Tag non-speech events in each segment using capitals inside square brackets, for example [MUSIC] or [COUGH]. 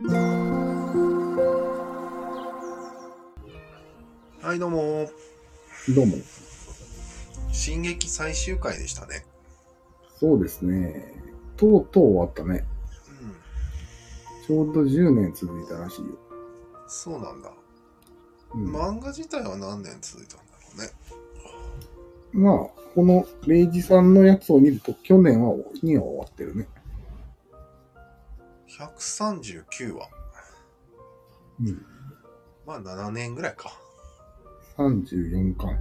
はい、どうも。どうも。進撃最終回でしたね。そうですね。とうとう終わったね。うん。ちょうど10年続いたらしいよ。そうなんだ。うん、ま漫画自体は何年続いたんだろうね。あ、このレイジさんのやつを見ると、去年はには終わってるね。139話。うん。まあ7年ぐらいか。34巻。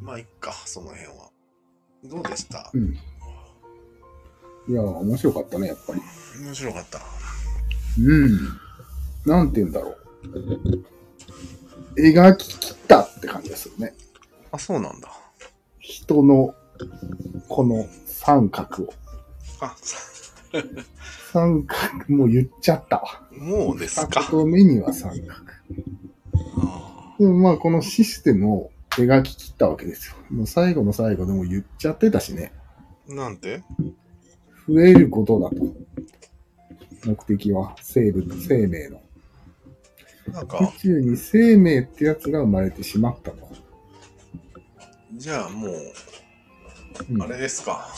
まあいっか、その辺は。どうでした？うん。いや、面白かったね、やっぱり。面白かった。うん。なんて言うんだろう。描き切ったって感じですよね。あ、そうなんだ。人の、この三角を。あ、三角、もう言っちゃったわ。もうですか？二言目には三角。あでもまあ、このシステムを描き切ったわけですよ。もう最後の最後でも言っちゃってたしね。ーなんて？増えることだと。目的は生物、生命の。なんか、宇宙に生命ってやつが生まれてしまったと。じゃあもう、うんあれですか。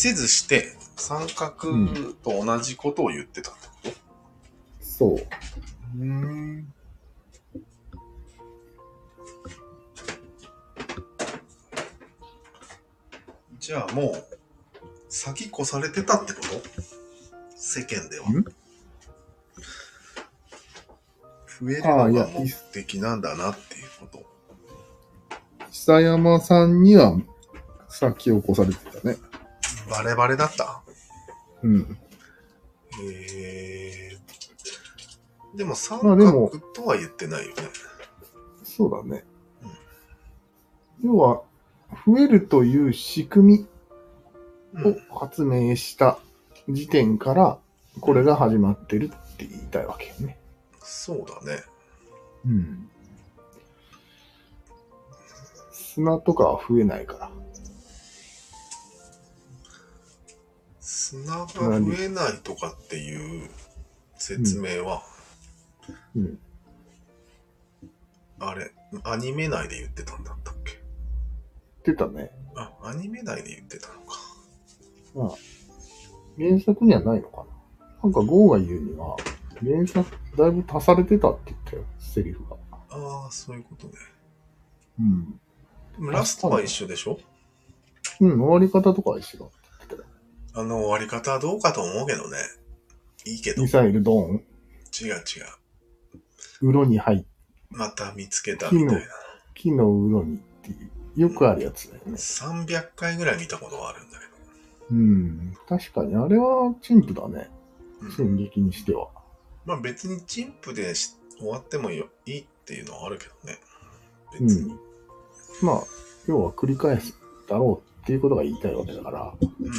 着せずして、三角と同じことを言ってたってこと？そう。うん。じゃあもう、先越されてたってこと？世間では。ん？増えるのが目的なんだなっていうこと。久山さんには先を越されてたね。バレバレだった？うん。へえ。でも三まあでも角とは言ってないよね。そうだね。要は、増えるという仕組みうんを発明した時点から、これが始まってるって言いたいわけよね。そうだね。うん。砂とかは増えないから。砂が増えないとかっていう説明は、うん。あれ、アニメ内で言ってたんだったっけ？言ってたね。あ、アニメ内で言ってたのか。まあ、原作にはないのかな。なんかゴーが言うには、原作だいぶ足されてたって言ったよ、セリフが。ああ、そういうことね。うん。でもラストは一緒でしょ？うん、終わり方とかは一緒だって言ってたよ。あの終わり方はどうかと思うけどね。いいけど。違うミサイルドーン、違う。うろに入っまた見つけたみたいな。木のうろにっていう、よくあるやつだよね。300回ぐらい見たことがあるんだけど。うん。確かに、あれは陳腐だね。うん進撃にしては。まあ別にチンプでし終わってもいいっていうのはあるけどね。別に。まあ、要は繰り返すだろうっていうことが言いたいわけだから。うん。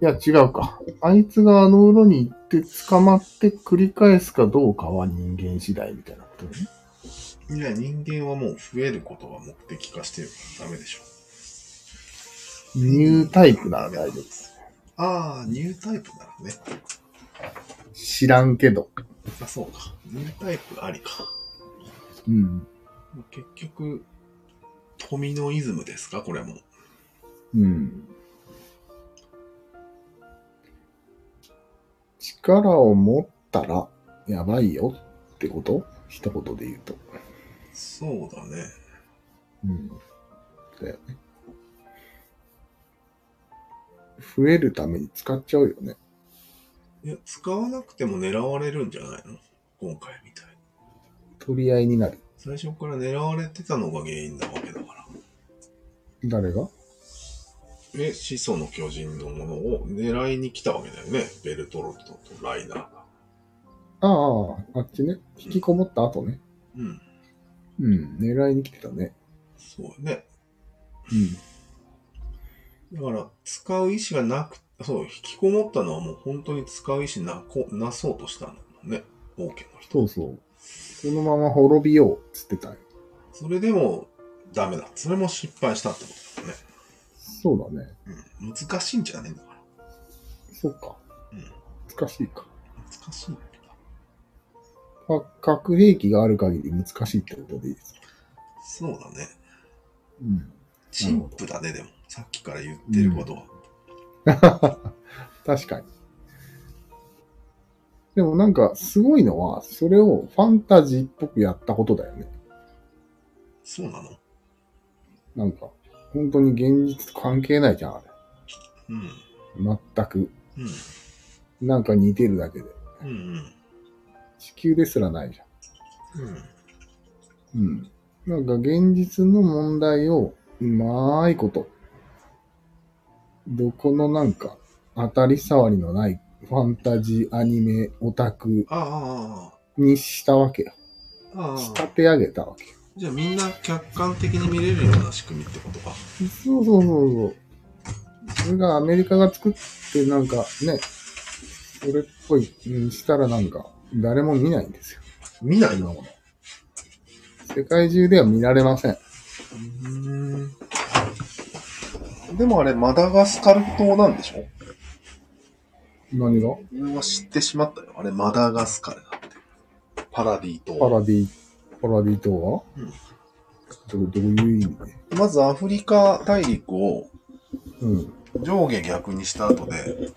いや、違うか。あいつがあの裏に行って捕まって繰り返すかどうかは人間次第みたいなことね。いや、人間はもう増えることが目的化してるからダメでしょ。ニュータイプなら大丈夫。ああ、ニュータイプならね。知らんけど。あ、そうか。ニュータイプありか。うん。結局、富のイズムですか？これも。うん。力を持ったらやばいよってこと？一言で言うと。そうだね。うん。だよね。増えるために使っちゃうよね。いや、使わなくても狙われるんじゃないの？今回みたいに。取り合いになる。最初から狙われてたのが原因なわけだから。誰が？え、始祖の巨人のものを狙いに来たわけだよね。ベルトロットとライナーが。ああ、あっちね。引きこもった後ね。うん。うん。狙いに来てたね。そうね。うん。だから、使う意思がなく、そう、引きこもったのはもう本当に使う意思なこなそうとしたんだもんね。王家の人。そうそう。そのまま滅びようっつってたよ。それでもダメだ。それも失敗したってことだよね。そうだね。うん。難しいんじゃねえんだから。そうか。うん。難しいか。難しい。か核兵器がある限り難しいってことでいいですか？そうだね。うん。陳腐だね、でも。さっきから言ってることは。[LAUGHS] 確かに。でもなんか、すごいのは、それをファンタジーっぽくやったことだよね。そうなの？なんか、本当に現実と関係ないじゃん、あうん。れ。全く。うん。なんか似てるだけで。うんうん。地球ですらないじゃうん。ん。うん。なんか現実の問題をうまいこと、どこのなんか当たり障りのないファンタジーアニメオタクあにしたわけよ。あ、ああ。仕立て上げたわけよ。じゃあみんな客観的に見れるような仕組みってことか。そうそうそうそう。それがアメリカが作ってなんかね、それっぽい、うん、したらなんか誰も見ないんですよ。見ないの？世界中では見られません。うん。でもあれ、マダガスカル島なんでしょ？何が？俺は知ってしまったよ。あれ、マダガスカルだって。パラディ島。パラディ、パラディ島は？うんどどういう意味？でまずアフリカ大陸をうん。上下逆にした後で、うん。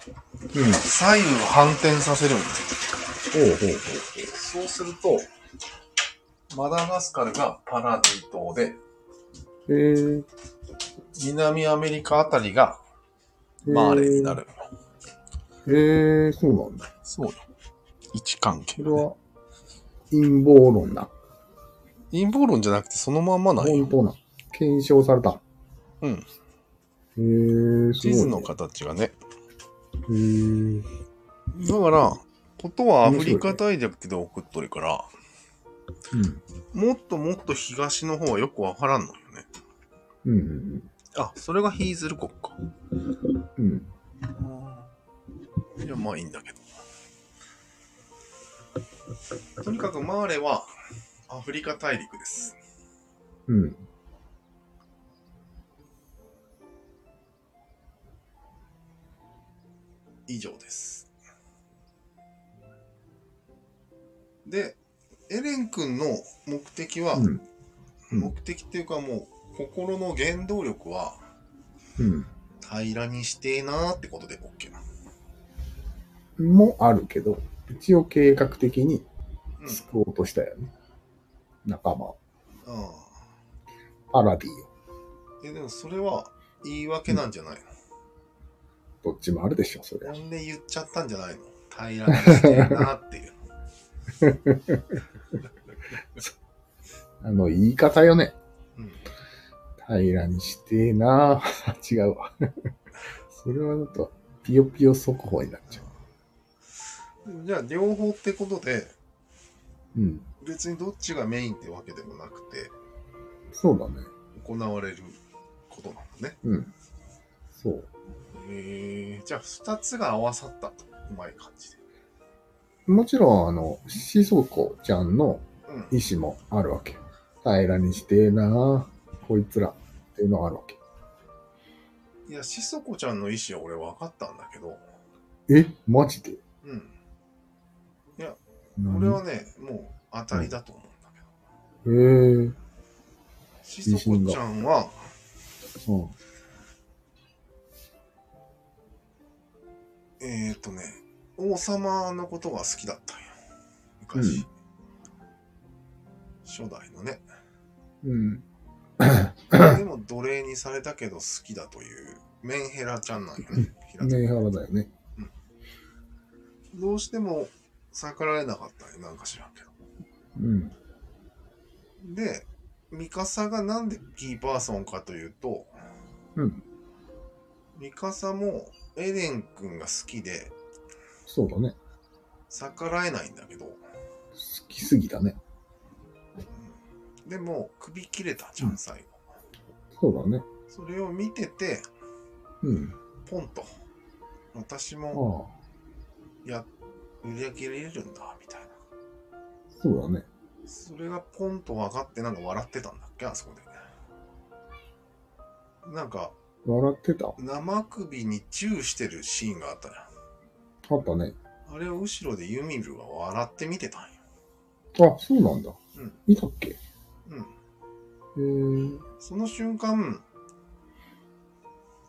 左右反転させるんですよ。ほうほうほそうすると、マダガスカルがパラディ島で、え。南アメリカあたりがマーレになる。へえ、そうなんだ。そうよ。位置関係それは陰謀論だ。陰謀論じゃなくてそのまんまなんよ。本当な。検証された。うん。へえ、すごい、ね。地図の形がね。へえ。だから、ことはアフリカ大陸で送っとるから、うん。もっともっと東の方はよくわからんのよね。うんうんあ、それがヒーズル国か。うん。うん。いや、まあいいんだけど。とにかくマーレはアフリカ大陸です。うん。以上です。で、エレン君の目的は、うん。うん目的っていうかもう心の原動力はうん。平らにしてえなーってことで OK な。もあるけど、一応計画的にうん。救おうとしたよね。仲間を。あパラディを。あ。え、でもそれは言い訳なんじゃないどっちもあるでしょ、それの、。なんで言っちゃったんじゃないの？平らにしてえなーっていう。[LAUGHS] あの、言い方よね。うん。平らにしてえなぁ。[LAUGHS] 違うわ。[LAUGHS] それはだと、ピヨピヨ速報になっちゃじゃあ両方ってことでう。うん。別にどっちがメインってわけでもなくてそうだね。行われることなんだね。うん。そう。へえじゃあ2つが合わさったとうまい感じで。もちろん、あの、しそこちゃんのうん。意思もあるわけよ。平らにしてえなぁ。こいつら。っていうのがあるわけ。いや、しそこちゃんの意思は俺分かったんだけど、え？マジで？うん。何？俺はね、もう当たりだと思うんだけど。へえー。しそこちゃんは、うん。えっ、ー、とね、王様のことが好きだったんよ。昔。初代のね。うん。でも奴隷にされたけど好きだというメンヘラちゃんなんよね。メンハラだよね。どうしても逆らえなかったんよ。なんか知らんけど。うん。で、ミカサがなんでキーパーソンかというと、うん。ミカサもエレン君が好きでそうだね。逆らえないんだけど、好きすぎだね。でも首切れたじゃん、うん最後。そうだね。それを見てて、うん。ポンと、私も。や、売り上げれるんだ、みたいな。そうだね。それがポンと分かってなんか笑ってたんだっけ？あそこで。なんか、笑ってた？生首にチューしてるシーンがあったじゃん。あったね。あれを後ろでユミルが笑って見てたんよ。あ、そうなんだ。うん見たっけ？へうん。え。その瞬間、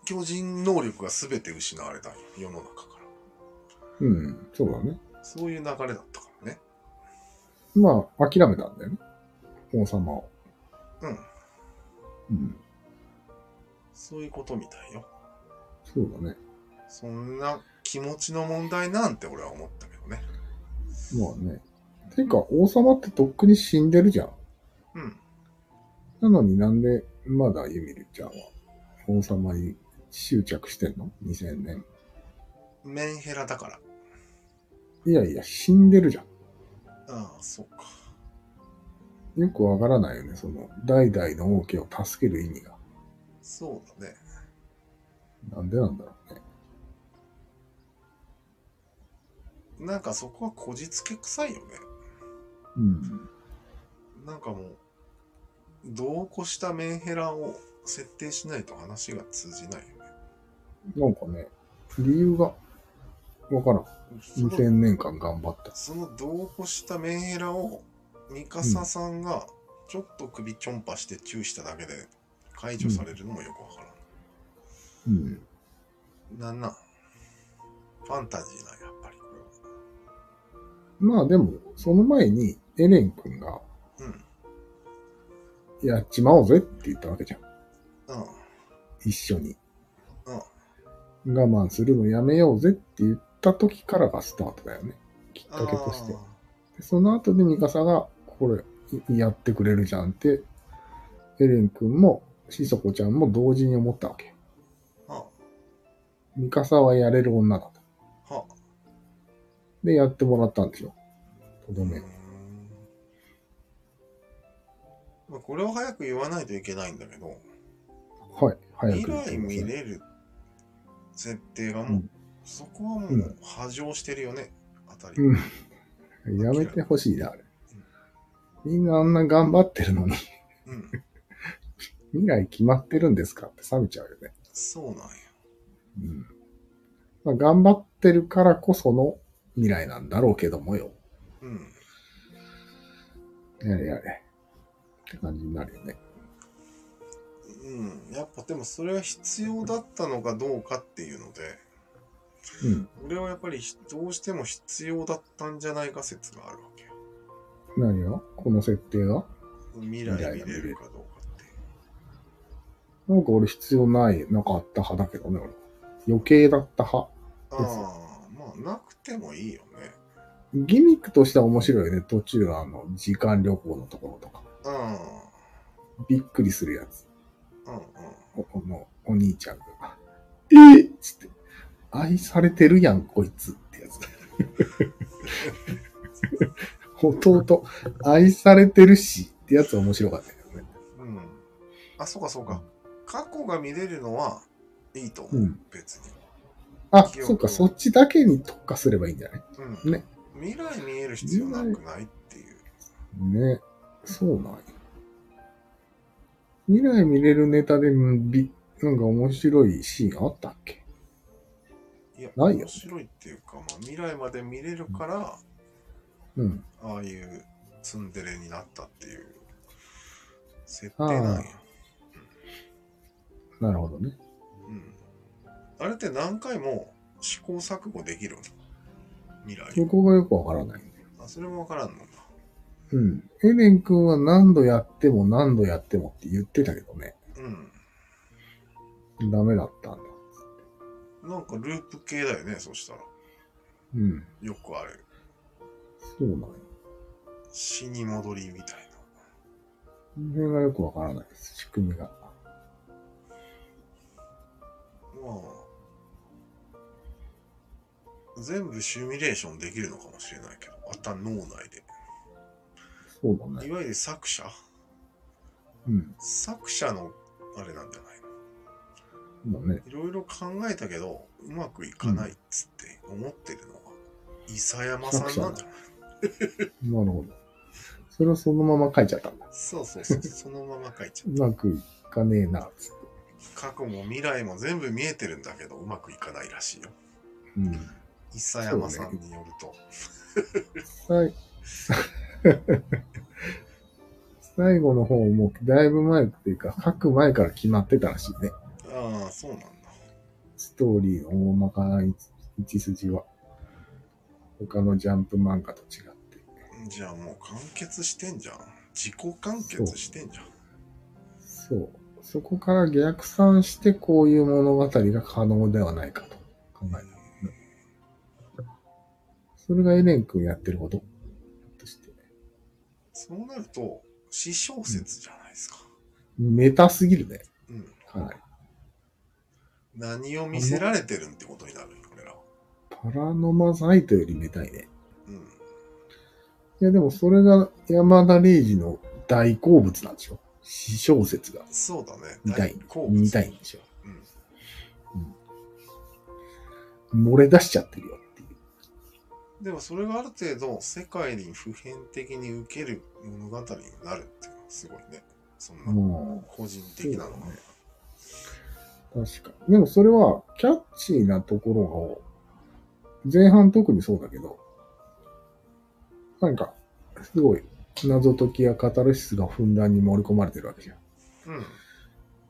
巨人能力が全て失われたんよ。世の中から。うん、そうだね。そういう流れだった。まあ、諦めたんだよね。王様を。うん。うん。そういうことみたいよ。そうだね。そんな気持ちの問題なんて俺は思ったけどね。まあね。てか、王様ってとっくに死んでるじゃん。うん。なのになんで、まだユミルちゃんは王様に執着してんの ?2000 年。メンヘラだから。いやいや、死んでるじゃん。ああ、そうか。よくわからないよね。その、代々の王家を助ける意味が。そうだね。なんでなんだろうね。なんかそこはこじつけ臭いよね。うん。なんかもう、度を越したメンヘラを設定しないと話が通じないよね。なんかね、理由がわからん。その2000年間頑張った。その度を越したメンヘラを、ミカサさんがちょっと首ちょんぱしてチューしただけで解除されるのもよくわからん。うん。なんなん？ファンタジーなんやっぱりこまあでも、その前にエレン君が、れは。やっちまおうぜって言ったわけじゃん。うん。うん。一緒に。うん。我慢するのやめようぜって言った時からがスタートだよね。きっかけとして。あでその後でミカサが、これ、いやってくれるじゃんって、エレン君も、シソコちゃんも同時に思ったわけ。ミカサはやれる女だと。あ。はで、やってもらったんでしょ。とどあ。めまあ、これを早く言わないといけないんだけど、はい。早く未来言ってください見れる設定がもう、うんそこはもうう波状してるよね、あたり。うん。やめてほしいな、あれ。みんなあんな頑張ってるのに、うん。未来決まってるんですかって冷めちゃうよね。そうなんや。うん。まあ、頑張ってるからこその未来なんだろうけどもよ。うん。やれやれ。って感じになるよね。うん。やっぱでもそれは必要だったのかどうかっていうので、うん。俺はやっぱりどうしても必要だったんじゃないか説があるわけよ。何が？この設定が？未来見れるかどうかって。なんか俺必要ない、なかった派だけどね、俺。余計だった派。ああ、まあなくてもいいよね。ギミックとしては面白いよね。途中あの、時間旅行のところとか。うん。びっくりするやつ。うんうん。おこのお兄ちゃんが。えっつって。愛されてるやん、こいつってやつ。[LAUGHS] 弟、愛されてるしってやつ面白かったけどね。うん。あ、そうかそうか。過去が見れるのはいいと思う。うん別に。あ、そうか、そっちだけに特化すればいいんじゃない？うん。ね。未来見える必要なくないっていう。ね。そうなんや。未来見れるネタで、なんか面白いシーンあったっけ？いや、ないよ面白いっていうか、まあ、未来まで見れるから、うん。ああいうツンデレになったっていう設定なんや。なるほどね。うん。あれって何回も試行錯誤できるの？未来。そこがよくわからない。あ、それもわからんのだ。うん。エレン君は何度やっても何度やってもって言ってたけどね。うん。ダメだったんだ。なんかループ系だよね、そしたら。うん。よくある。そうなんや。死に戻りみたいな。この辺がよくわからないです。仕組みが。まあ、全部シミュレーションできるのかもしれないけど、あった脳内で。そうだね。いわゆる作者？うん。作者のあれなんじゃない？いろいろ考えたけど、うまくいかないっつって思ってるのは、伊佐山さんなんじゃないなるほど。それをそのまま書いちゃったんだ。そうそうそう、そのまま書いちゃう。うまくいかねえな、つって。過去も未来も全部見えてるんだけど、うまくいかないらしいよ。うん。伊佐山さんによると。最最後の方もだいぶ前っていうか、書く前から決まってたらしいね。ああ、そうなんだ。ストーリーの大まかな位置筋は。他のジャンプ漫画と違って。じゃあもう完結してんじゃん。自己完結してんじゃん。そう。そこから逆算してこういう物語が可能ではないかと考えた。それがエレン君やってることとして。そうなると、詩小説じゃないですか。メタすぎるね。うん。かなり。何を見せられてるんってことになるよ、俺らは。パラノマサイトよりメタいね。うん。いやでもそれが山田礼二の大好物なんでしょ詩小説がそうだね。見たい見たいんでしょうん。漏れ出しちゃってるよっていう。でもそれがある程度世界に普遍的に受ける物語になるっていうのはすごいね。そんなも個人的なのが。そうだねう、確かに。でもそれはキャッチーなところを、前半特にそうだけど、なんか、すごい謎解きやカタルシスがふんだんに盛り込まれてるわけじゃん。うん。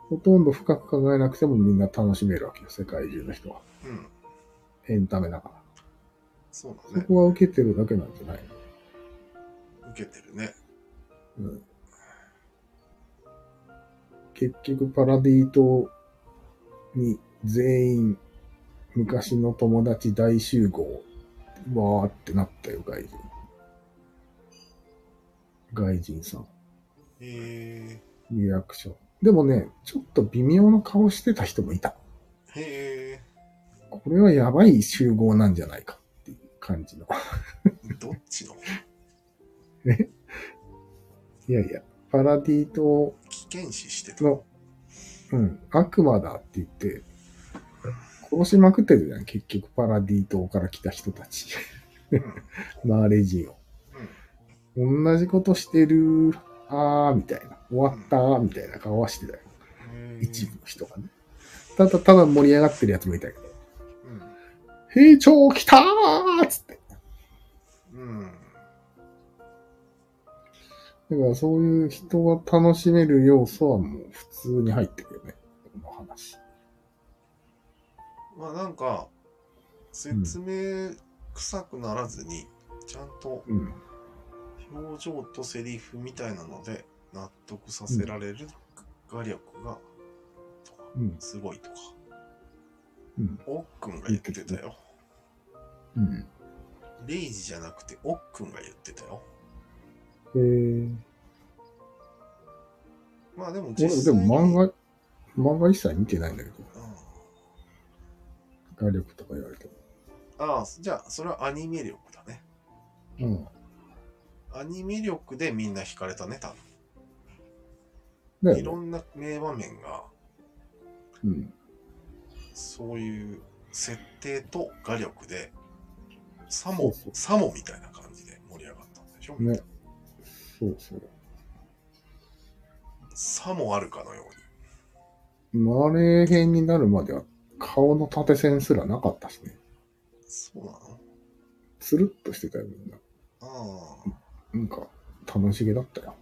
ほとんど深く考えなくてもみんな楽しめるわけよ、世界中の人は。うん。エンタメだから。そうだね。そこは受けてるだけなんじゃない受けてるね。の、うん、結局パラディ島に全員昔の友達大集合、わーってなったよ、外人。外人さん。へリアクション。でもね、ちょっと微妙な顔してた人もいた。え。へこれはやばい集合なんじゃないかっていう感じの。え。どっちの？[LAUGHS] いやいや、パラディ島危険視してた。の、うん、悪魔だって言って、殺しまくってるじゃん、結局パラディ島から来た人たち。マーレ人を。同じことしてる、あーみたいな。終わったーみたいな顔はしてたよ。一部の人がね。ただただ盛り上がってるやつもいたけど、うん。兵長来たーっつって。うん。だからそういう人が楽しめる要素はもう普通に入ってるよね。この話。まあなんか、説明臭くならずに、ちゃんとうん。表情とセリフみたいなので納得させられる画力が。すごいとか。うん。おっくんが言ってたよ。うん。レイジじゃなくておっくんが言ってたよ。えー、まあでも実際にも漫画、漫画一切見てないんだけど、画力とか言われても。うんああ、じゃあそれはアニメ力だね。うん。アニメ力でみんな惹かれたね、多だ分。ね。ろんな名場面が、うん。そういう設定と画力で、サモそうそう、サモみたいな感じで盛り上がったんでしょ、ね。そうそう。さもあるかのよマレー編になるまでは顔の縦線すらなかったしね。うに。そうなの？つるっとしてたよ、みんな。あなんか、楽しげだったよ。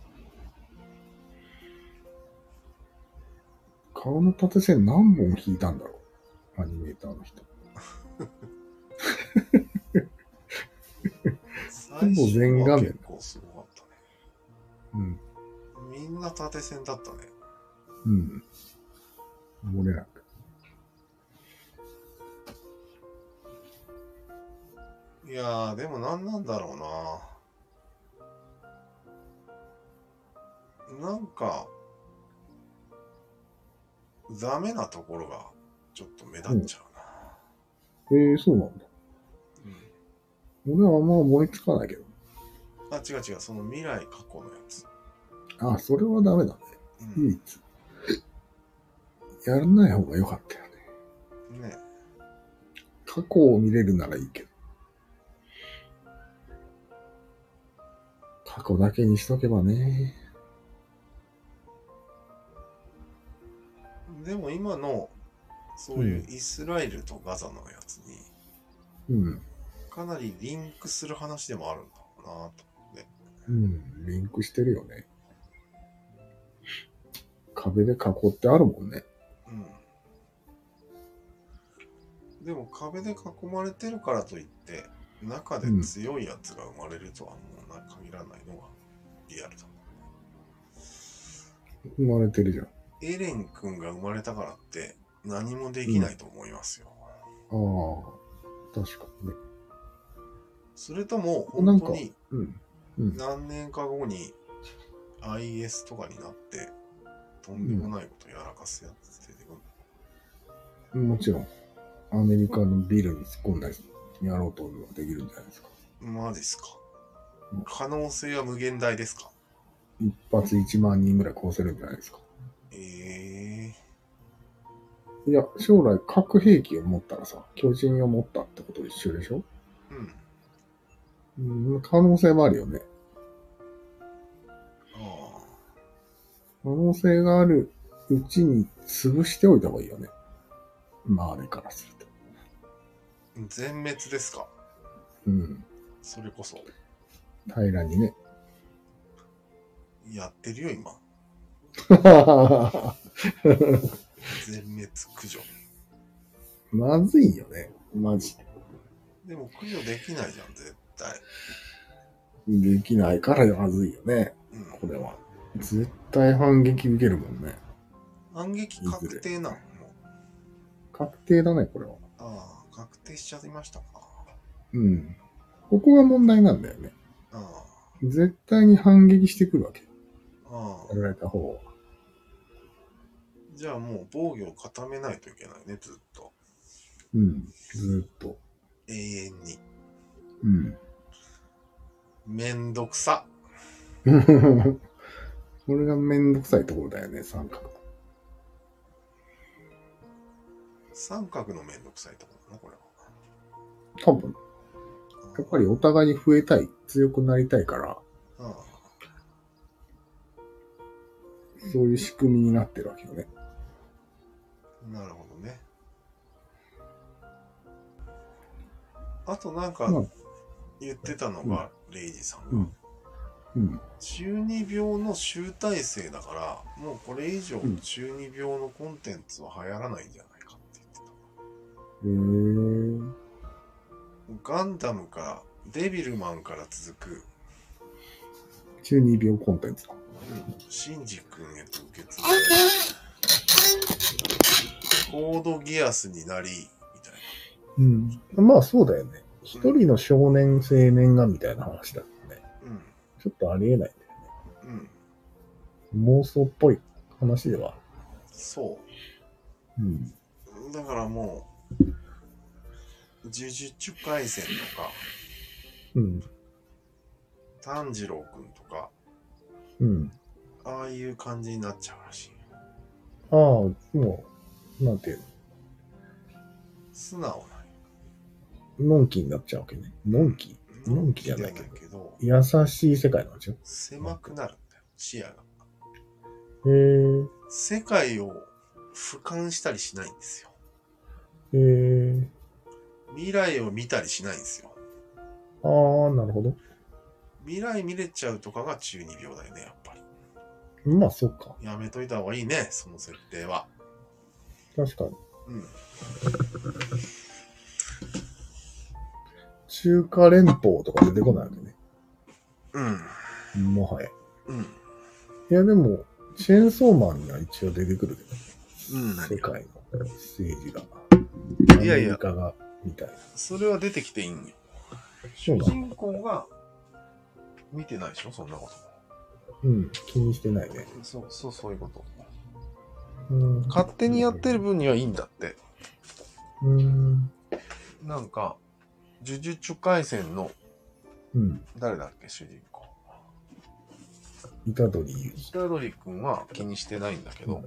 顔の縦線何本引いたんだろう？アニメーターの人。[LAUGHS] あ。ほぼ全画面最うん。みんな縦線だったね。うん。漏れなく。いやー、でも何なんだろうな。なんか、ダメなところがちょっと目立っちゃうな。ええー、そうなんだ。うん俺はあんま思いつかないけど。あ、違う違う、その未来過去のやつ。あ、それはダメだね。うん唯一。やらない方が良かったよね。ね。過去を見れるならいいけど。過去だけにしとけばね。でも今の、そういうイスラエルとガザのやつに、うん。かなりリンクする話でもあるんだろうなと。うん、リンクしてるよね。壁で囲ってあるもんね。うん。でも壁で囲まれてるからといって、中で強いやつが生まれるとはもうな限らないのがリアルだ。生まれてるじゃん。エレン君が生まれたからって何もできないと思いますよ。ああ、確かにね。それともなんか本当にうん。うん。何年か後に IS とかになってとんでもないことやらかすやつ出てくる。もちろん、アメリカのビルに突っ込んだりやろうとできるんじゃないですか。マジっすかうん。可能性は無限大ですか？一発1万人ぐらい殺せるんじゃないですか。えいや、将来核兵器を持ったらさ、巨人を持ったってことと一緒でしょ？えうん。うん、可能性もあるよね。可能性があるうちに潰しておいた方がいいよね。まあ、あれからすると。あ。全滅ですか？うん。それこそ。平らにね。やってるよ、今。全滅駆除。まずいよね。マジで。でも駆除できないじゃん、絶対。できないからまずいよね。うん。これは。絶対反撃受けるもんね。反撃確定なん？もう。確定だね、これは。ああ、確定しちゃいましたか。うん。ここが問題なんだよね。あ絶対に反撃してくるわけ。あ、ああや。られた方は。じゃあもう防御を固めないといけないね、ずっと。うん。ずーっと。永遠に。うん。めんどくさ。[LAUGHS] これがめんどくさいところだよね、三角。三角のめんどくさいところだな、これは。多分、やっぱりお互いに増えたい、強くなりたいから、あそういう仕組みになってるわけよね。あ、なるほどね。あとなんかまあ言ってたのが、レイジさんが、うんうん。中二病の集大成だから、もうこれ以上うん中二病のコンテンツは流行らないんじゃないかって。言ってた。ガンダムから、デビルマンから続く、中二病コンテンツだ。シンジ君へと受け継いで、コードギアスになり、みたいうん。まあそうだよね。一人の少年青年がみたいな話だよね。な。ちょっとありえないんだようん。うん。ね。妄想っぽい話では。そうん。う。だからもう、呪術廻戦とか、うん。炭治郎くんとか、うん。ああいう感じになっちゃうらしい。ああ、もう、なんていう素直な。の、のんきになっちゃうわけね。のんき？のんきじゃないけどけど、優しい世界なんでしょ狭くなるんだよ、視野が。へえ。世界を俯瞰したりしないんですよ。へえ。未来を見たりしないんですよ。ああ、なるほど。未来見れちゃうとかが中二病だよね、やっぱり。まあ、そっか。やめといた方がいいね、その設定は。確かに。うん。中華連邦とか出てこないわけね。うん。もはや。うん。いや、でも、チェーンソーマンには一応出てくるけうん、ど、世界の政治が。いやいやが、みたいな。それは出てきていいんよ。主人公が見てないでしょ、そんなこうん、気にしてないね。と。そう、そう、そういうこと。うん。勝手にやってる分にはいいんだって。うん。なんか、呪術廻戦のうん。誰だっけ、主人公。虎杖ゆり。虎杖君は気にしてないんだけど、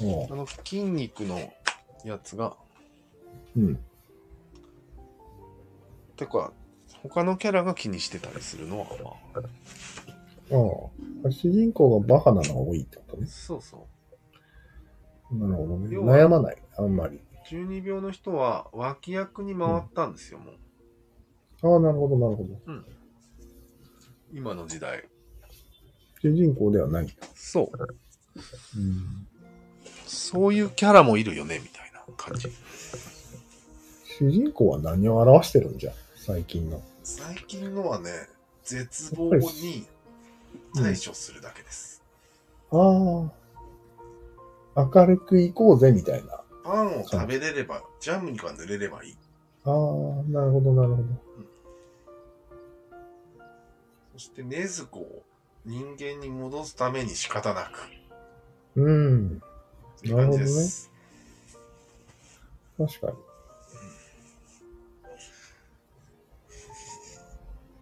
ああの筋肉のやつが、うん。てか、他のキャラが気にしてたりするのは、まあ、ああ。主人公がバカなのが多いってことね。そうそなるほどね。悩まない。あんまり。う。中二病の人は脇役に回ったんですよ、もう。ああ、なるほど、なるほど。今の時代。主人公ではない。そう。うん、そういうキャラもいるよね、みたいな感じ。主人公は何を表してるんじゃ最近の。最近のはね、絶望に対処するだけです。ああ。明るく行こうぜ、みたいな。パンを食べれれば、ジャムにか塗れればいい。ああ、なるほど、なるほど。そして、禰豆子を人間に戻すために仕方なく。うん。という感じです。確かに。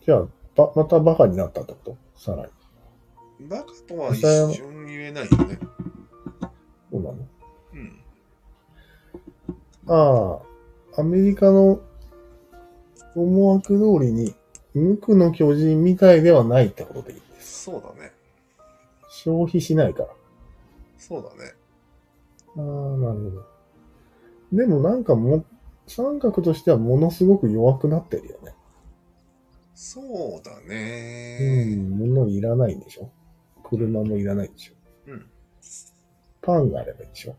じゃあ、ば、またバカになったってこと？さらに。バカとは一瞬言えないよね。ああ、アメリカの思惑通りに、無垢の巨人みたいではないってことでいいです。そうだね。消費しないから。そうだね。ああ、なるほど。でもなんかも、三角としてはものすごく弱くなってるよね。そうだうね。ん、物いらないんでしょ車もいらないでしょうん。パンがあればいいでしょ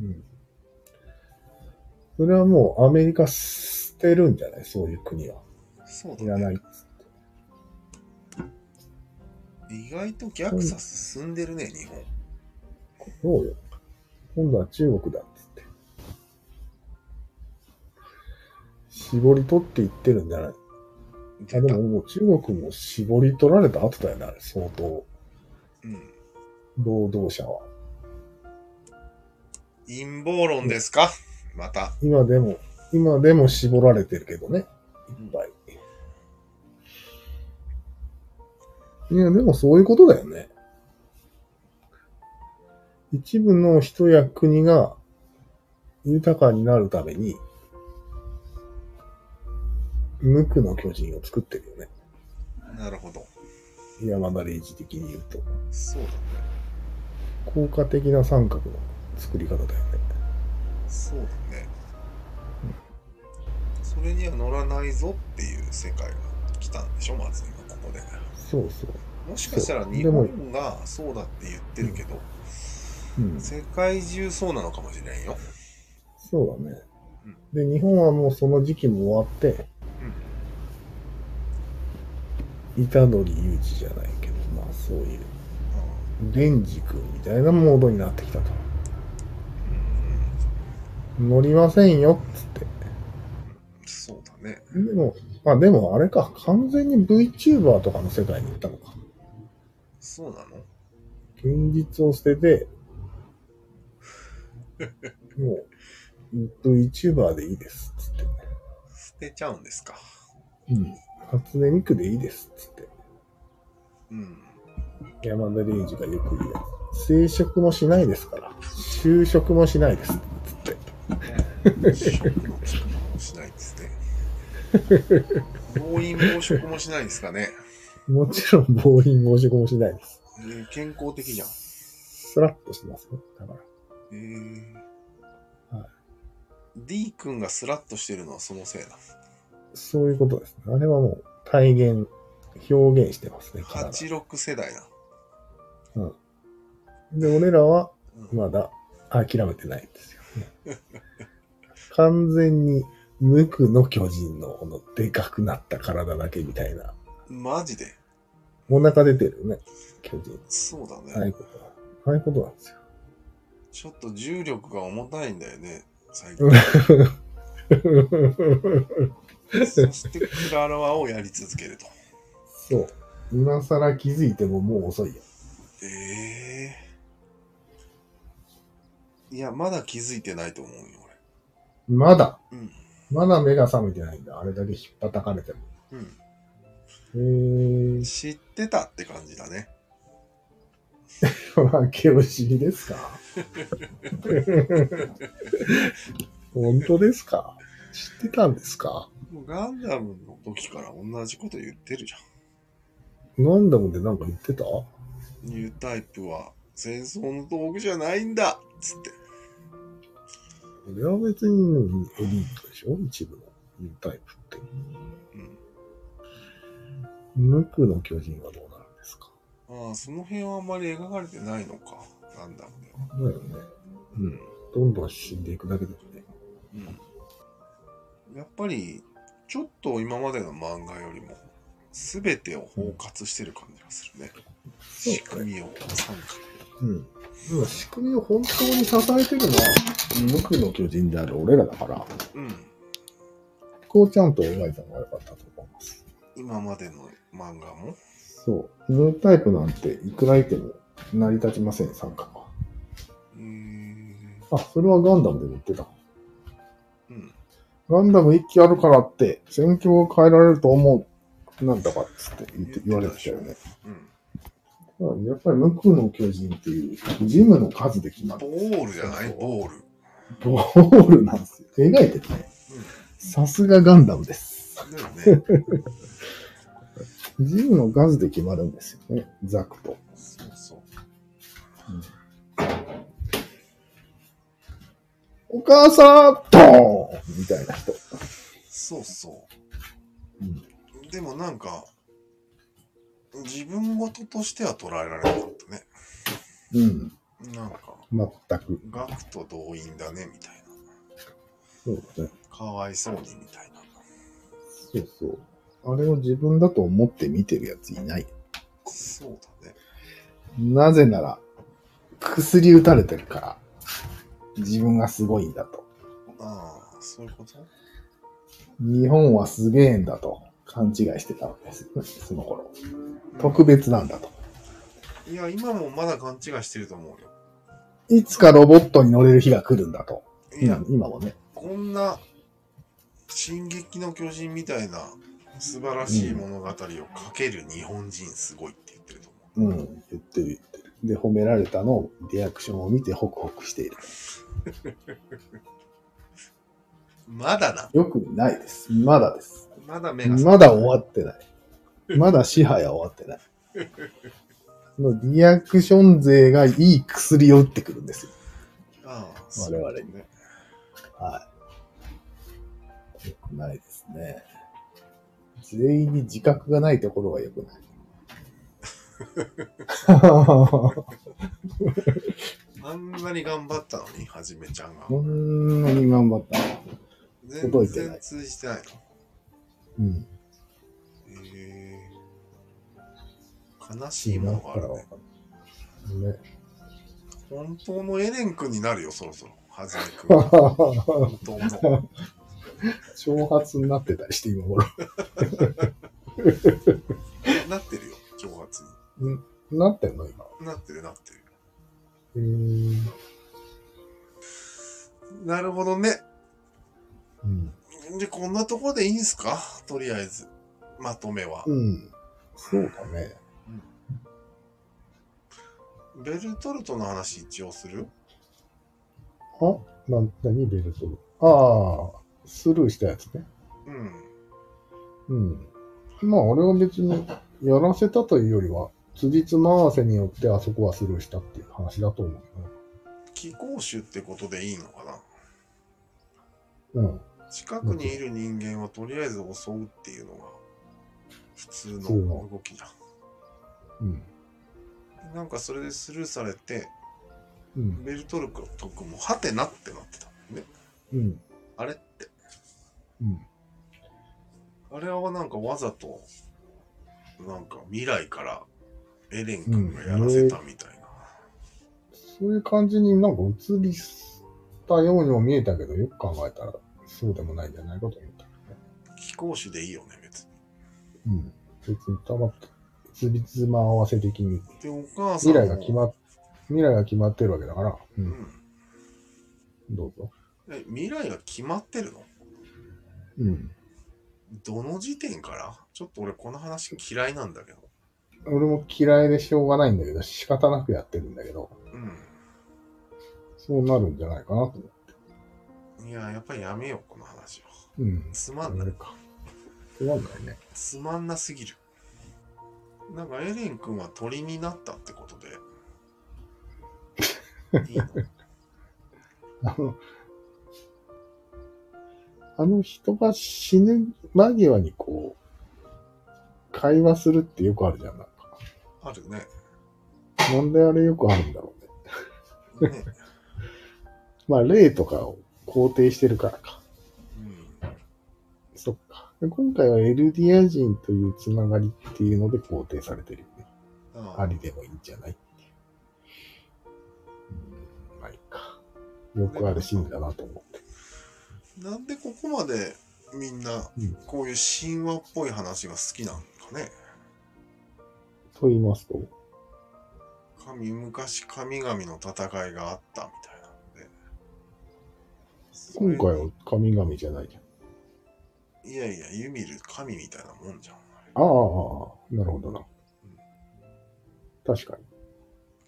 うん。うん。それはもうアメリカ捨てるんじゃない？そういう国は。そうだいらないね。。意外と逆さ進んでるね、日本。そうよ。今度は中国だっつって。絞り取っていってるんじゃない？あ、でももう中国も絞り取られた後だよね、あれ、相当。うん。労働者は。陰謀論ですか？また。今でも、今でも絞られてるけどね。いっぱい。いや、でもそういうことだよね。一部の人や国が豊かになるために、無垢の巨人を作ってるよね。なるほど。山田礼二的に言うと。そうだね。効果的な三角の作り方だよね。そうだね。それには乗らないぞっていう世界が来たんでしょ、まず今ここで。そうそう。もしかしたら日本がそうだって言ってるけど、うん。世界中そうなのかもしれんよ。そうだね。で、日本はもうその時期も終わって、虎杖裕二じゃないけど、まあそういう、レンジ君みたいなモードになってきたと。乗りませんよ、っつって。そうだね。でも、まあでもあれか、完全に VTuber とかの世界に行ったのか。そうなの？現実を捨てて、[LAUGHS] もう、VTuber でいいです、つって。捨てちゃうんですか？うん。初音ミクでいいです、つって。うん。山田礼二がよく言うやつ。生殖もしないですから。就職もしないです。しないですね。暴飲暴食もしないですかね。もちろん暴飲暴食もしないです。えー健康的じゃん。スラッとしてますね。だから。えーはい D 君がスラッとしてるのはそのせいだ。そういうことですね。あれはもう体現、表現してますね。86世代だ。で、俺らはまだ諦めてないんですよ。[LAUGHS] 完全に無垢の巨人のこのでかくなった体だけみたいな。マジで？お腹出てるよね。巨人。そうだね。ああいうこと。ああいうことなんですよ。ちょっと重力が重たいんだよね、最う近ん。[LAUGHS] そしてクラロワをやり続けると。そう。今更気づいてももう遅いよ。ええいや、まだ気づいてないと思うよ、まだ、俺。うん。まだ目が覚めてないんだ。あれだけ引っ叩かれても。うん。へえ知ってたって感じだね。[LAUGHS] ー。負け惜しみですか？[LAUGHS] 本当ですか？知ってたんですか？もうガンダムの時から同じこと言ってるじゃガンダムでなんか言ってた？ん。ニュータイプは戦争の道具じゃないんだっつって。俺は別にエリートでしょ？一部の。いうタイプって。うん。無垢の巨人はどうなるんですか？ああ、その辺はあんまり描かれてないのか。なんだろうね。だよね。うん。どんどん死んでいくだけだよね。うん。やっぱり、ちょっと今までの漫画よりも、すべてを包括してる感じがするね。仕組みを参加。うん。仕組みを本当に支えてるのは、無垢の巨人である俺らだから、うん。こうちゃんと描いたのが良かったと思います。今までの漫画も？そう。ムータイプなんていくらいても成り立ちません、参加は。うーん。あ、それはガンダムでも言ってた。うん。ガンダム一機あるからって、戦況を変えられると思う。なんだかっつって言って言われてたよね。うん。やっぱり無垢の巨人っていうジムの数で決まる。ボールじゃない？ボール。ボールなんですよ。描いてるね。さすがガンダムです。ジムの数で決まるんですよね。ザクと。そうそう。お母さんドーンみたいな人。そうそう。うんでもなんか、自分事としては捉えられなかったね。うん。なんか、全く。ガクと同意だね、みたいな。そうだね。かわいそうに、みたいな。そうそう。あれを自分だと思って見てるやついない。そうだね。なぜなら、薬打たれてるから、自分がすごいんだと。ああ、そういうこと？日本はすげえんだと勘違いしてたわけです [LAUGHS] その頃。特別なんだと。いや、今もまだ勘違いしてると思うよ。いつかロボットに乗れる日が来るんだと。いや今、今もね。こんな、進撃の巨人みたいな素晴らしい物語を書ける日本人すごいって言ってると思うん、言ってる言ってる。で、褒められたのをリアクションを見てホクホクしている。う。[LAUGHS] まだな。よくないです。まだです。まだ目がまだ終わってない。[LAUGHS] まだ支配は終わってない。のリアクション勢がいい薬を打ってくるんですよ。ああ、我々そうね。はい。よくないですね。全員に自覚がないところがよくない。あんなに頑張ったのに、はじめちゃんが。[LAUGHS] こんなに頑張った。全届いてない然通じてないの？うん。へえ悲しいものがあるね。ね。本当のエレン君になるよ、そろそろ。はじめ君は。本当の。[LAUGHS] 挑発になってたりして、今頃。なってるよ、挑発に。なってんの今？なってる、なってる。うーん。なるほどね。うん。で、こんなとこでいいんすか？とりあえず。まとめは。うん。そうだね。ベルトルトの話一応する？あ？な、なにベルトルああ、スルーしたやつね。うん。うん。まあ、俺は別にやらせたというよりは、辻褄合わせによってあそこはスルーしたっていう話だと思う気候種ってことでいいのかな？うん。近くにいる人間をとりあえず襲うっていうのが普通のの動きじゃうん。ん。なんかそれでスルーされて、うん。ベルトルト君もハテナってなってたね。うん。あれって。うん。あれはなんかわざと、なんか未来からエレン君がやらせたみたいな。そういう感じになんか映りしたようにも見えたけど、よく考えたらそうでもないんじゃないかと思ったけ気候種でいいよね、別に。どね。うん。別にたまって、辻褄合わせ的にで、お母さん未も。来が決まっ、未来が決まってるわけだから、う。うんん。どうぞ。え、未来が決まってるのうん。どの時点からちょっと俺この話嫌いなんだけど。俺も嫌いでしょうがないんだけど、仕方なくやってるんだけど、そうなるんじゃないかなと思って。うん。いや、やっぱりやめよう、この話は。うん。つまんない。やるか。つまんないね。つまんなすぎる。なんかエレン君は鳥になったってことで。[LAUGHS] いいの？あの、あの人が死ぬ間際にこう、会話するってよくあるじゃん。なんかあるね。なんであれよくあるんだろうね。ね。[LAUGHS] まあ、例とかを肯定してるからか。うん。そっか。で今回はエルディア人というつながりっていうので肯定されてるよね。あありでもいいんじゃないっていう。うん、まあいいか。よくあるシーンだなと思って。なんでここまでみんなうんこういう神話っぽい話が好きなんかね。と言いますと、神昔神々の戦いがあったみたい今回は神々じゃないじゃん。いやいや、ユミル神みたいなもんじゃん。ああ、なるほどな。確かに。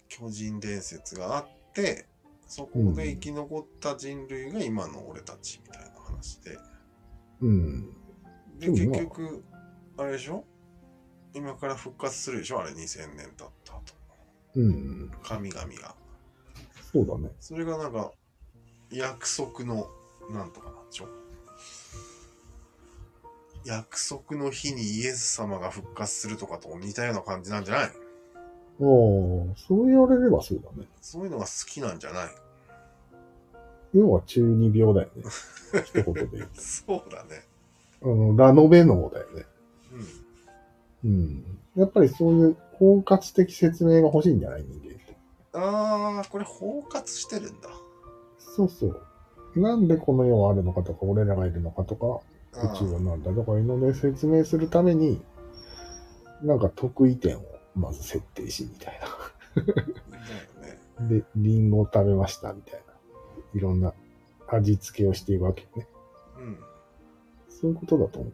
巨人伝説があって、そこで生き残った人類が今の俺たちみたいな話で。うん。で、結局、あれでしょ？今から復活するでしょ？あれ2000年経った後。うん。神々が。そうだね。それがなんか、約束の、なんとかなんでしょ約束の日にイエス様が復活するとかと似たような感じなんじゃない？ああ、そう言われればそうだね。そういうのが好きなんじゃない？要は中二病だよね。[LAUGHS] 一言で言うそうだね。と。あの、ラノベ脳だよね。うん。うん。やっぱりそういう包括的説明が欲しいんじゃない？人間って。あー、これ包括してるんだ。そうそう。なんでこの世はあるのかとか、俺らがいるのかとか、あ宇宙はーなんだとかいうので説明するために、なんか得意点をまず設定し、みたい。な。で、リンゴを食べました、みたいな。いろんな味付けをしていくわけよね。うん。そういうことだと思う。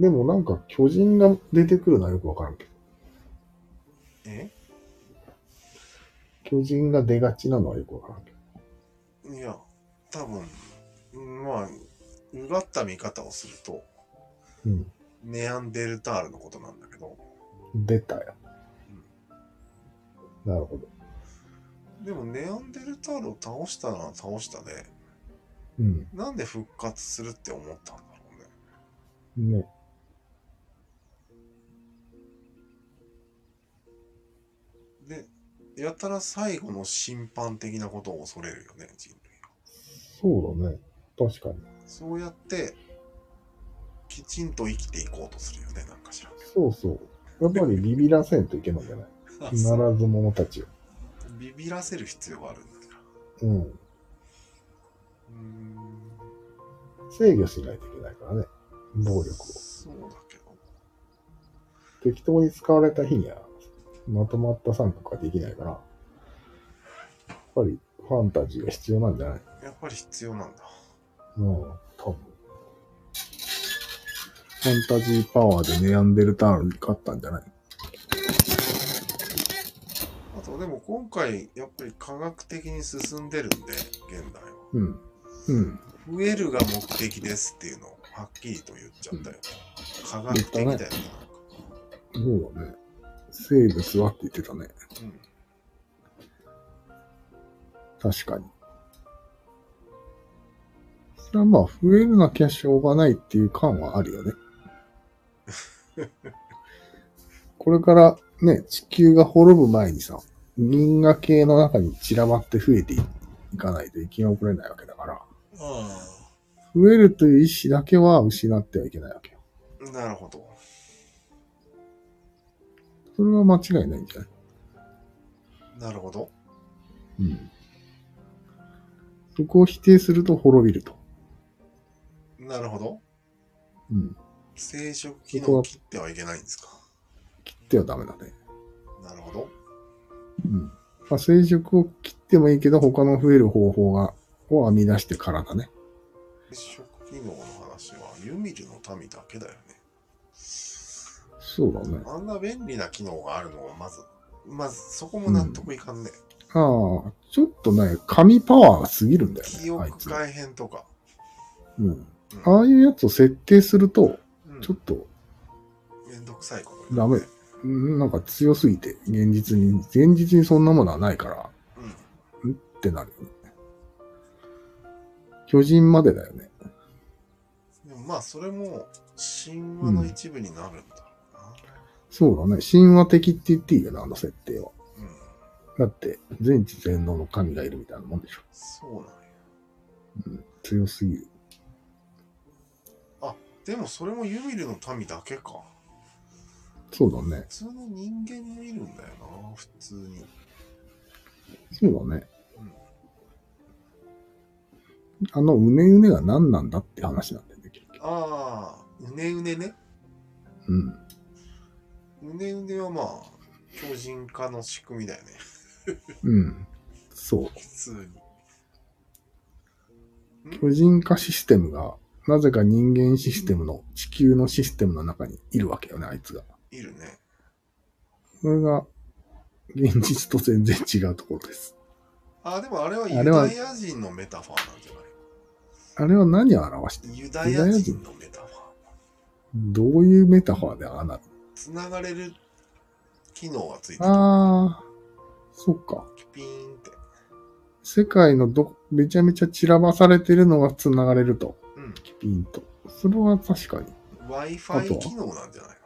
でもなんか巨人が出てくるのはよくわからんけど。え？巨人が出がちなのはよくわからんけど。いや、多分、まあ、うがった見方をすると、うん。ネアンデルタールのことなんだけど、出たよ。なるほど。でもネアンデルタールを倒したのは倒したで、うん。なんで復活するって思ったんだろうね。ね。で、やたら最後の審判的なことを恐れるよね、人。そうだね。確かに。そうやって、きちんと生きていこうとするよね、なんかしらそうそう。やっぱりビビらせんといけないんじゃないど。[LAUGHS] ならず者たちを。ビビらせる必要があるんだから。うん。うーん。制御しないといけないからね。暴力を。そうだけど。適当に使われた日には、まとまった参画ができないから、やっぱりファンタジーが必要なんじゃない？ぱり必要なんだ。うん、多分。ファンタジーパワーでネアンデルタールに勝ったんじゃない？あとでも今回、やっぱり科学的に進んでるんで、現代は。うん。うん。増えるが目的ですっていうのをはっきりと言っちゃったよ。科学的だよね。そうだね。生物はって言ってたね。うん確かに。それはまあ、増えるなきゃしょうがないっていう感はあるよね。[LAUGHS] これからね、地球が滅ぶ前にさ、銀河系の中に散らばって増えていかないと生き残れないわけだから、増えるという意志だけは失ってはいけないわけよ。なるほど。それは間違いないんじゃない？なるほど。うん。そこを否定すると滅びると。なるほど。うん。生殖機能を切ってはいけないんですか？切ってはダメだね。なるほど。うん。まあ、生殖を切ってもいいけど、他の増える方法が、を編み出してからだね。生殖機能の話はユミルの民だけだよね。そうだね。あんな便利な機能があるのはまず、まずそこも納得いかんね。ああ、ちょっとね、神パワーが過ぎるんだよ記ね、あいつ。憶改変とか。うん。うんああいうやつを設定すると、うんちょっと、めんどくさいことになるねうんなんか強すぎて、現実に、現実にそんなものはないから、うん。んってなるよね。巨人までだよね。まあそれも神話の一部になるんだろうな。そうだね。神話的って言っていいよな、あの設定は。うん。だって、全知全能の神がいるみたいなもんでしょ。そうなんや。うん、強すぎる。でもそれもユミルの民だけか。そうだね。普通の人間もいるんだよな、普通に。そうだねうん。あの、うねうねが何なんだって話なんだよね、結局。ああ、うねうねね。うん。うねうねはまあ、強靭化の仕組みだよね。うん。そう。[LAUGHS] 普通に。巨人化システムが、なぜか人間システムの、地球のシステムの中にいるわけよね、あいつが。いるね。それが、現実と全然違うところです。あ、でもあれはユダヤ人のメタファーなんじゃない？あれは何を表してる？ユダヤ人のメタファー。どういうメタファーでああなる？つながれる機能がついてる。ああ、そっか。ピーンって。世界のど、めちゃめちゃ散らばされてるのが繋がれると。うん。ピンと。それは確かに。Wi-Fi は？機能なんじゃないの？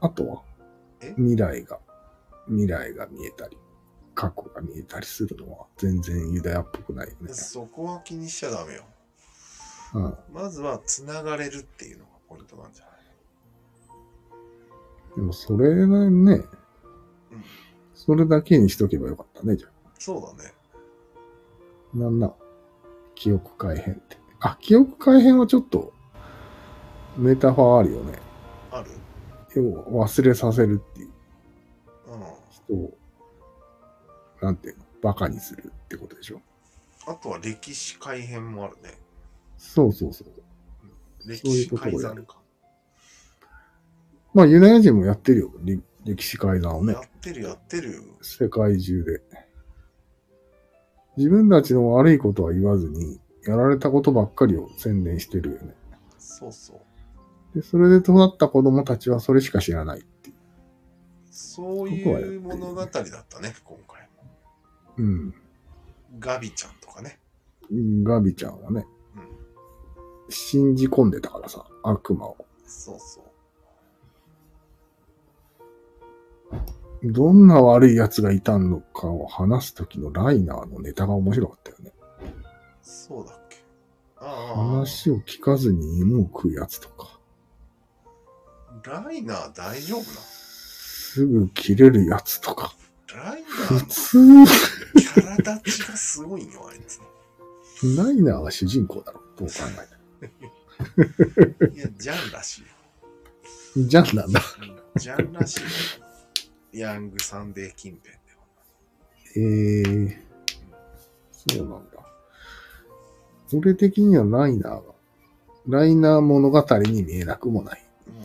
あとは？え、未来が、未来が見えたり、過去が見えたりするのは全然ユダヤっぽくないよね。そこは気にしちゃダメよ。うん。まずはつながれるっていうのがポイントなんじゃない？でもそれがね、うんそれだけにしとけばよかったね、じゃそうだね。あ。なんな、記憶改変って。あ、記憶改変はちょっと、メタファーあるよね。ある？要は忘れさせるっていうう人を、なんていうの、バカにするってことでしょ？ん。あとは歴史改変もあるね。そうそうそう。歴史改ざんか。まあ、ユダヤ人もやってるよ。り歴史改ざんをねや。ってるやってる。世界中で。自分たちの悪いことは言わずに、やられたことばっかりを宣伝してるよね。そうそう。で、それで育った子供たちはそれしか知らないっていそういう物語だったね、今回も。う。うん。ガビちゃんとかね。ガビちゃんはね、うん。信じ込んでたからさ、悪魔を。そうそう。どんな悪い奴がいたのかを話すときのライナーのネタが面白かったよね。そうだっけ？ああ。話を聞かずに芋を食うやつとか、ライナー大丈夫なすぐ切れるやつとか、のライナ普ーの通、キャラ立ちがすごいんよ、あいつの。ライナーが主人公だろ、どう考え [LAUGHS] いや、ジャンらしいよ。ても。じゃんなんだ。うんジャンらしいよ。ヤングサンデー近辺では。えー、そうなんだ。俺的にはライナーが、ライナー物語に見えなくもない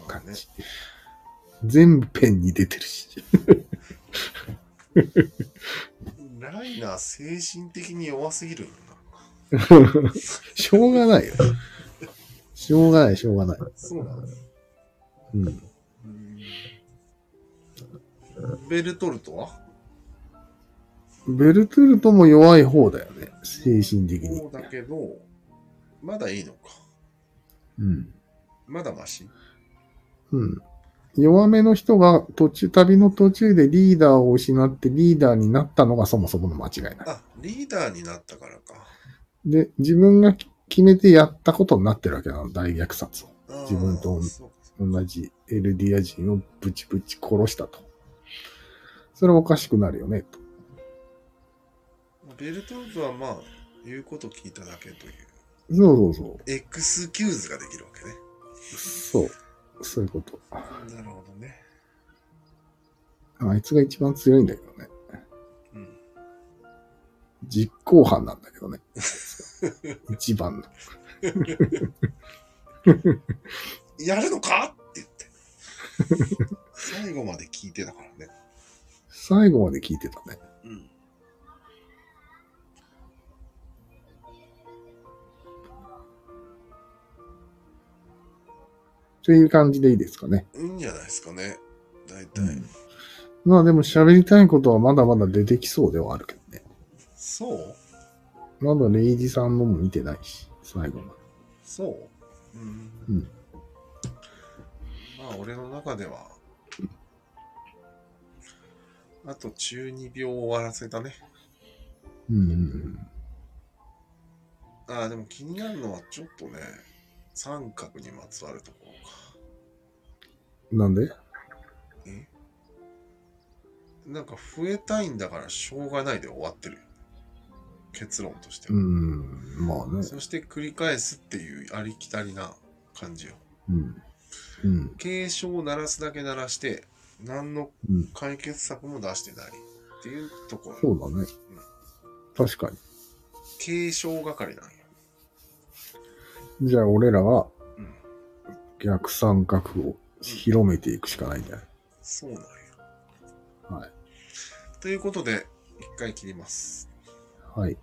感じ。全編に出てるし。ライナー精神的に弱すぎるよ [LAUGHS] しょうがないよ。しょうがない、しょうがない。な。そうなん。うんベルトルトは？ベルトゥルトも弱い方だよね。精神的にそう。だけど、まだいいのか。うん。まだマシ？うん。弱めの人が途中、旅の途中でリーダーを失ってリーダーになったのがそもそもの間違いない。あ、リーダーになったからか。で、自分が決めてやったことになってるわけなの、大虐殺を。自分と同じエルディア人をブチブチ殺したと。それはおかしくなるよね、と。ベルトルトはまあ、言うこと聞いただけという、そうそうそう。エクスキューズができるわけね。そう。そういうこと。なるほどね。あいつが一番強いんだけどね。うん。実行犯なんだけどね。[LAUGHS] 一番の。やるのか？って言って。最後まで聞いてたからね。最後まで聞いてたね。うん。という感じでいいですかね。いいんじゃないですかね。大体。うんまあでも喋りたいことはまだまだ出てきそうではあるけどね。そう？まだレイジさんのも見てないし、最後まで。そう？うん。うんまあ、俺の中では、あと中二病を終わらせたね。うんうんうん。ああ、でも気になるのはちょっとね、三角にまつわるとこ。なんで？え？なんか増えたいんだからしょうがないで終わってるよ。結論としてうは。ん、まあね。そして繰り返すっていうありきたりな感じよ。うん。うん。警鐘を鳴らすだけ鳴らして、何のうん。解決策も出してないっていうところ。そうだね。確か警鐘係なんよ。に。じゃあ俺らはうん。逆三角を広めていくしかないんじゃない、そうなんや。はい。ということで、一回切ります。はい。